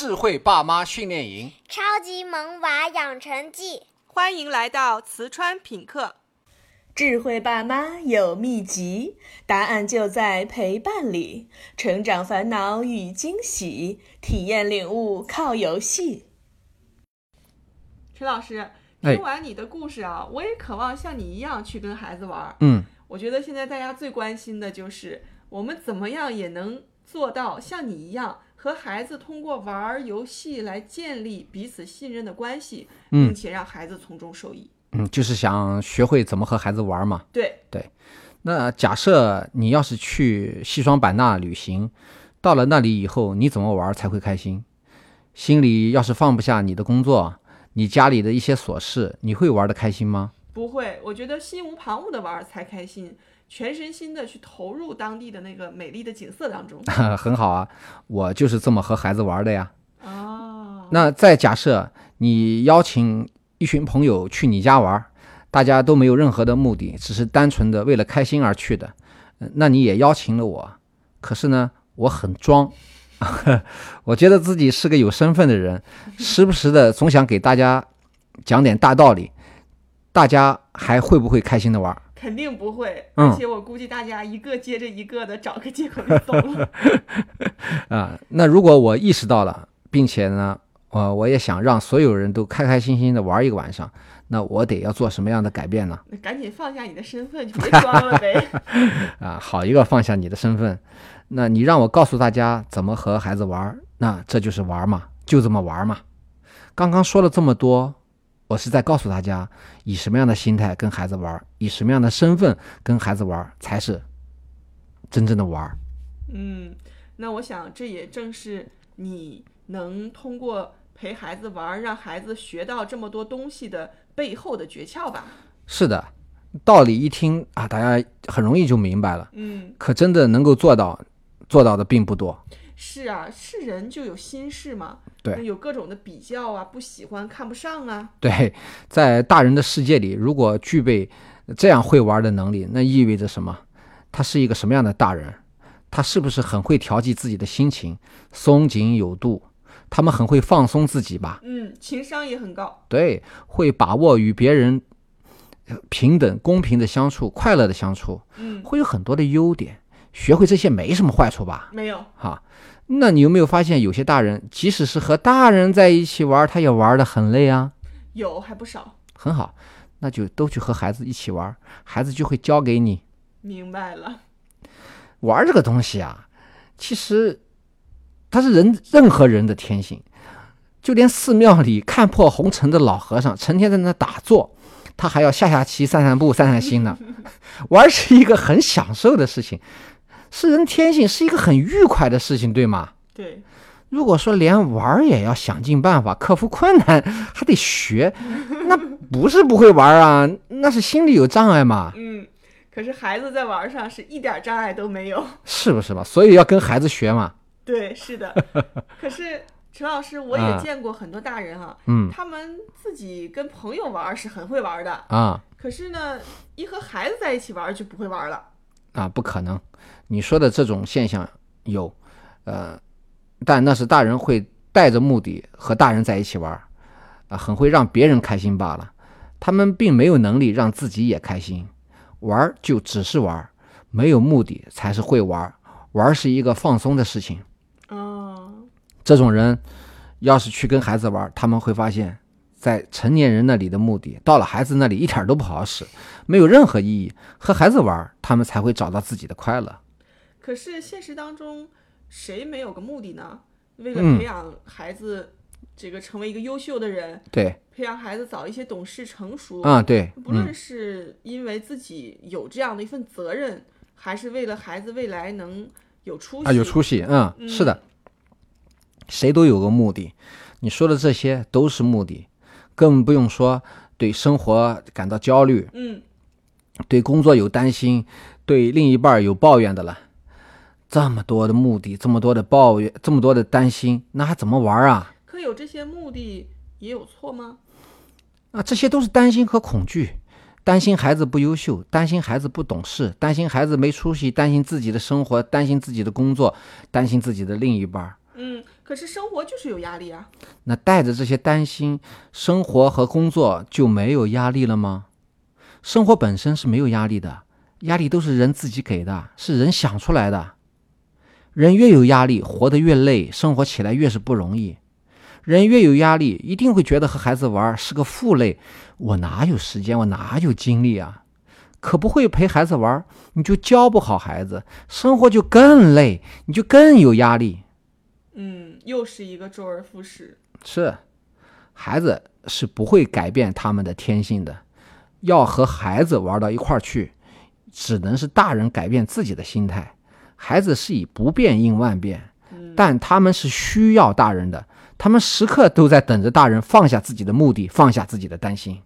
智慧爸妈训练营，超级萌娃养成记，欢迎来到瓷川品客。智慧爸妈有秘籍，答案就在陪伴里。成长烦恼与惊喜，体验领悟靠游戏。陈老师，哎听完你的故事啊，我也渴望像你一样去跟孩子玩儿。嗯，我觉得现在大家最关心的就是我们怎么样也能做到像你一样，和孩子通过玩儿游戏来建立彼此信任的关系，嗯并且让孩子从中受益。嗯，就是想学会怎么和孩子玩嘛。对对，那假设你要是去西双版纳旅行，到了那里以后，你怎么玩才会开心？心里要是放不下你的工作，你家里的一些琐事，你会玩得开心吗？不会，我觉得心无旁骛的玩儿才开心，全身心的去投入当地的那个美丽的景色当中。很好啊，我就是这么和孩子玩的呀。哦，那再假设你邀请一群朋友去你家玩，大家都没有任何的目的，只是单纯的为了开心而去的，呃那你也邀请了我，可是呢，我很装，我觉得自己是个有身份的人，时不时的总想给大家讲点大道理，大家还会不会开心的玩？肯定不会，嗯而且我估计大家一个接着一个的找个借口就走了。啊，那如果我意识到了，并且呢，呃，我也想让所有人都开开心心的玩一个晚上，那我得要做什么样的改变呢？那赶紧放下你的身份，就别装了呗。啊，好一个放下你的身份，那你让我告诉大家怎么和孩子玩儿，那这就是玩儿嘛，就这么玩儿嘛。刚刚说了这么多，我是在告诉大家，以什么样的心态跟孩子玩儿，以什么样的身份跟孩子玩儿，才是真正的玩儿。嗯，那我想这也正是你能通过陪孩子玩儿，让孩子学到这么多东西的背后的诀窍吧。是的，道理一听啊，大家很容易就明白了，嗯，可真的能够做到，做到的并不多。是啊，是人就有心事嘛，对有各种的比较啊，不喜欢、看不上啊。对，在大人的世界里，如果具备这样会玩的能力，那意味着什么？他是一个什么样的大人？他是不是很会调剂自己的心情，松紧有度？他们很会放松自己吧？嗯，情商也很高。对，会把握与别人呃平等、公平的相处，快乐的相处，嗯，会有很多的优点。学会这些没什么坏处吧？没有。哈，那你有没有发现，有些大人即使是和大人在一起玩，他也玩得很累啊？有还不少，很好，那就都去和孩子一起玩，孩子就会教给你明白了。玩这个东西啊。其实它是人任何人的天性，就连寺庙里看破红尘的老和尚，成天在那打坐，他还要下下棋、散散步、散散心呢。玩是一个很享受的事情，是人天性，是一个很愉快的事情，对吗？对，如果说连玩儿也要想尽办法克服困难，还得学，那不是不会玩儿啊，那是心里有障碍嘛，嗯，可是孩子在玩儿上是一点障碍都没有。是不是嘛？所以要跟孩子学嘛。对，是的。可是陈老师，我也啊见过很多大人啊，嗯他们自己跟朋友玩儿是很会玩儿的，啊可是呢，一和孩子在一起玩儿就不会玩儿了。啊，不可能！你说的这种现象有，呃，但那是大人会带着目的和大人在一起玩儿，啊，很会让别人开心罢了。他们并没有能力让自己也开心，玩儿就只是玩儿，没有目的才是会玩儿。玩儿是一个放松的事情。哦，这种人要是去跟孩子玩，他们会发现，在成年人那里的目的，到了孩子那里一点儿都不好使，没有任何意义。和孩子玩，他们才会找到自己的快乐。可是现实当中，谁没有个目的呢？为了嗯培养孩子这个成为一个优秀的人，对，培养孩子早一些懂事成熟，啊，对，不论嗯，是因为自己有这样的一份责任，还是为了孩子未来能有出息，啊，有出息，嗯，嗯是的，谁都有个目的。你说的这些都是目的，更不用说对生活感到焦虑，嗯，对工作有担心，对另一半有抱怨的了。这么多的目的，这么多的抱怨，这么多的担心，那还怎么玩啊？可有这些目的也有错吗？啊，这些都是担心和恐惧，担心孩子不优秀，担心孩子不懂事，担心孩子没出息，担心自己的生活，担心自己的工作，担心自己的另一半可是生活就是有压力啊。那带着这些担心，生活和工作就没有压力了吗？生活本身是没有压力的，压力都是人自己给的，是人想出来的。人越有压力，活得越累，生活起来越是不容易。人越有压力，一定会觉得和孩子玩是个负累。我哪有时间？我哪有精力啊？可不会陪孩子玩，你就教不好孩子，生活就更累，你就更有压力。嗯，又是一个周而复始。是，孩子是不会改变他们的天性的。要和孩子玩到一块儿去，只能是大人改变自己的心态。孩子是以不变应万变，但他们是需要大人的，他们时刻都在等着大人放下自己的目的，放下自己的担心。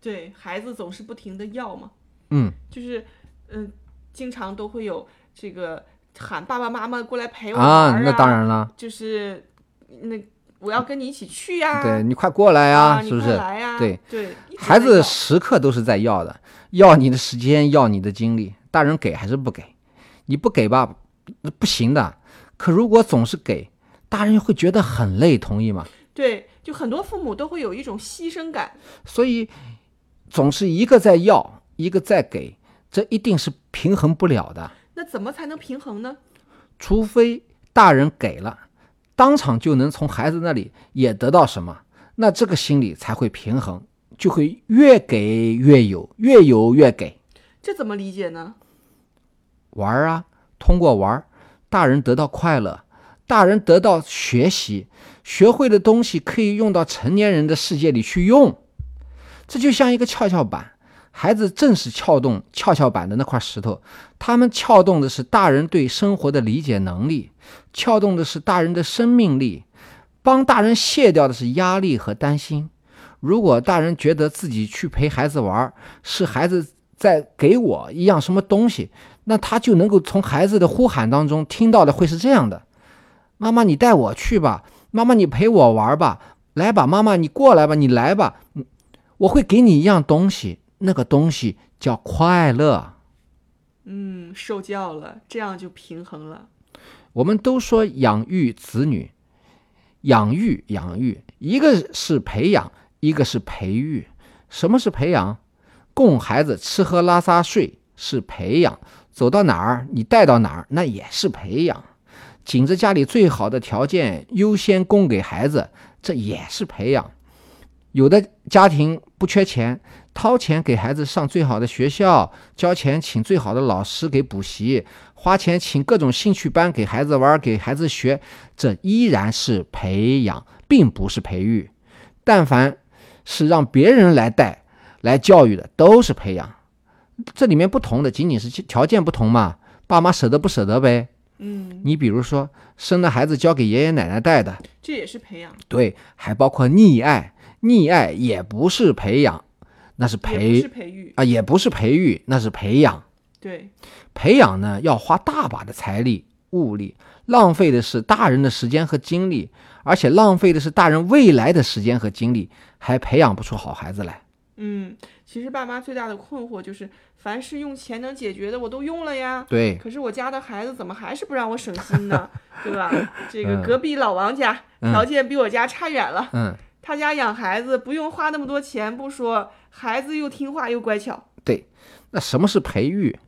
对孩子总是不停的要嘛，嗯，就是嗯、经常都会有这个喊爸爸妈妈过来陪我玩儿啊，那当然了，就是那我要跟你一起去呀、对你快过来呀、是不是？来呀、对对，孩子时刻都是在要的，要你的时间，要你的精力，大人给还是不给？你不给吧，不行的。可如果总是给，大人会觉得很累，同意吗？对，就很多父母都会有一种牺牲感。所以总是一个在要，一个在给，这一定是平衡不了的。那怎么才能平衡呢？除非大人给了，当场就能从孩子那里也得到什么，那这个心理才会平衡，就会越给越有，越有越给。这怎么理解呢？玩儿啊，通过玩儿，大人得到快乐，大人得到学习，学会的东西可以用到成年人的世界里去用。这就像一个跷跷板，孩子正是撬动跷跷板的那块石头，他们撬动的是大人对生活的理解能力，撬动的是大人的生命力，帮大人卸掉的是压力和担心。如果大人觉得自己去陪孩子玩，是孩子在给我一样什么东西，那他就能够从孩子的呼喊当中听到的会是这样的：“妈妈，你带我去吧，妈妈，你陪我玩吧，来吧，妈妈，你过来吧，你来吧，我会给你一样东西，那个东西叫快乐。嗯，受教了，这样就平衡了。我们都说养育子女，养育养育，一个是培养，一个是培育。什么是培养？供孩子吃喝拉撒睡是培养，走到哪儿你带到哪儿，那也是培养。紧着家里最好的条件优先供给孩子，这也是培养。有的家庭不缺钱，掏钱给孩子上最好的学校，交钱请最好的老师给补习，花钱请各种兴趣班给孩子玩，给孩子学，这依然是培养，并不是培育。但凡是让别人来带、来教育的，都是培养。这里面不同的仅仅是条件不同嘛，爸妈舍得不舍得呗。嗯，你比如说，生了孩子交给爷爷奶奶带的，这也是培养，对，还包括溺爱，溺爱也不是培养，那是培是培育。啊，也不是培育，那是培养。对，培养呢，要花大把的财力物力，浪费的是大人的时间和精力，而且浪费的是大人未来的时间和精力，还培养不出好孩子来。嗯，其实爸妈最大的困惑就是，凡是用钱能解决的我都用了呀。对，可是我家的孩子怎么还是不让我省心呢？对吧？这个嗯隔壁老王家嗯条件比我家差远了，嗯，他家养孩子不用花那么多钱不说，孩子又听话又乖巧。对。那什么是培育？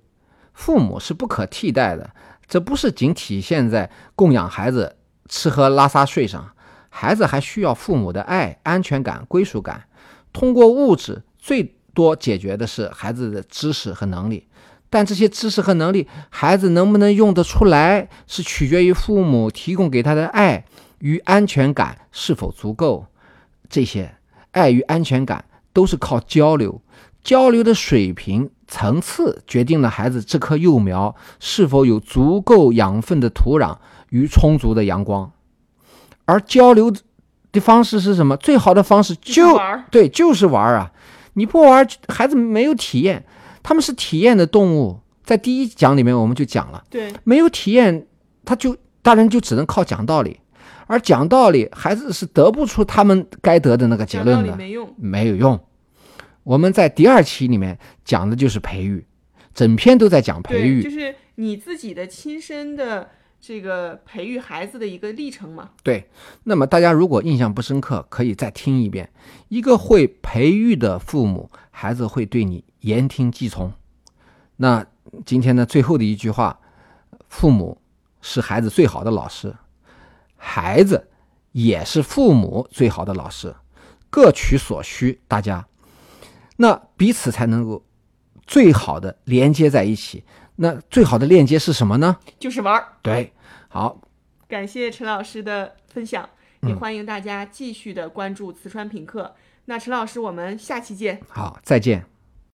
父母是不可替代的，这不是仅体现在供养孩子吃喝拉撒睡上，孩子还需要父母的爱、安全感、归属感。通过物质，最多解决的是孩子的知识和能力，但这些知识和能力，孩子能不能用得出来，是取决于父母提供给他的爱与安全感是否足够。这些爱与安全感都是靠交流，交流的水平层次决定了孩子这棵幼苗是否有足够养分的土壤与充足的阳光。而交流的方式是什么？最好的方式就玩对，就是玩儿啊！你不玩儿，孩子没有体验，他们是体验的动物。在第一讲里面我们就讲了，对，没有体验，他就大人就只能靠讲道理，而讲道理，孩子是得不出他们该得的那个结论的，没用。没有用。我们在第二期里面讲的就是培育，整篇都在讲培，育。就是你自己的亲身的这个培育孩子的一个历程嘛。对，那么大家如果印象不深刻，可以再听一遍。一个会培育的父母，孩子会对你言听计从。那今天呢，最后的一句话，父母是孩子最好的老师，孩子也是父母最好的老师，各取所需，大家，那彼此才能够最好的连接在一起。那最好的链接是什么呢？就是玩儿。对，好，感谢陈老师的分享，也欢迎大家继续的关注瓷川品客。那陈老师，我们下期见。好，再见。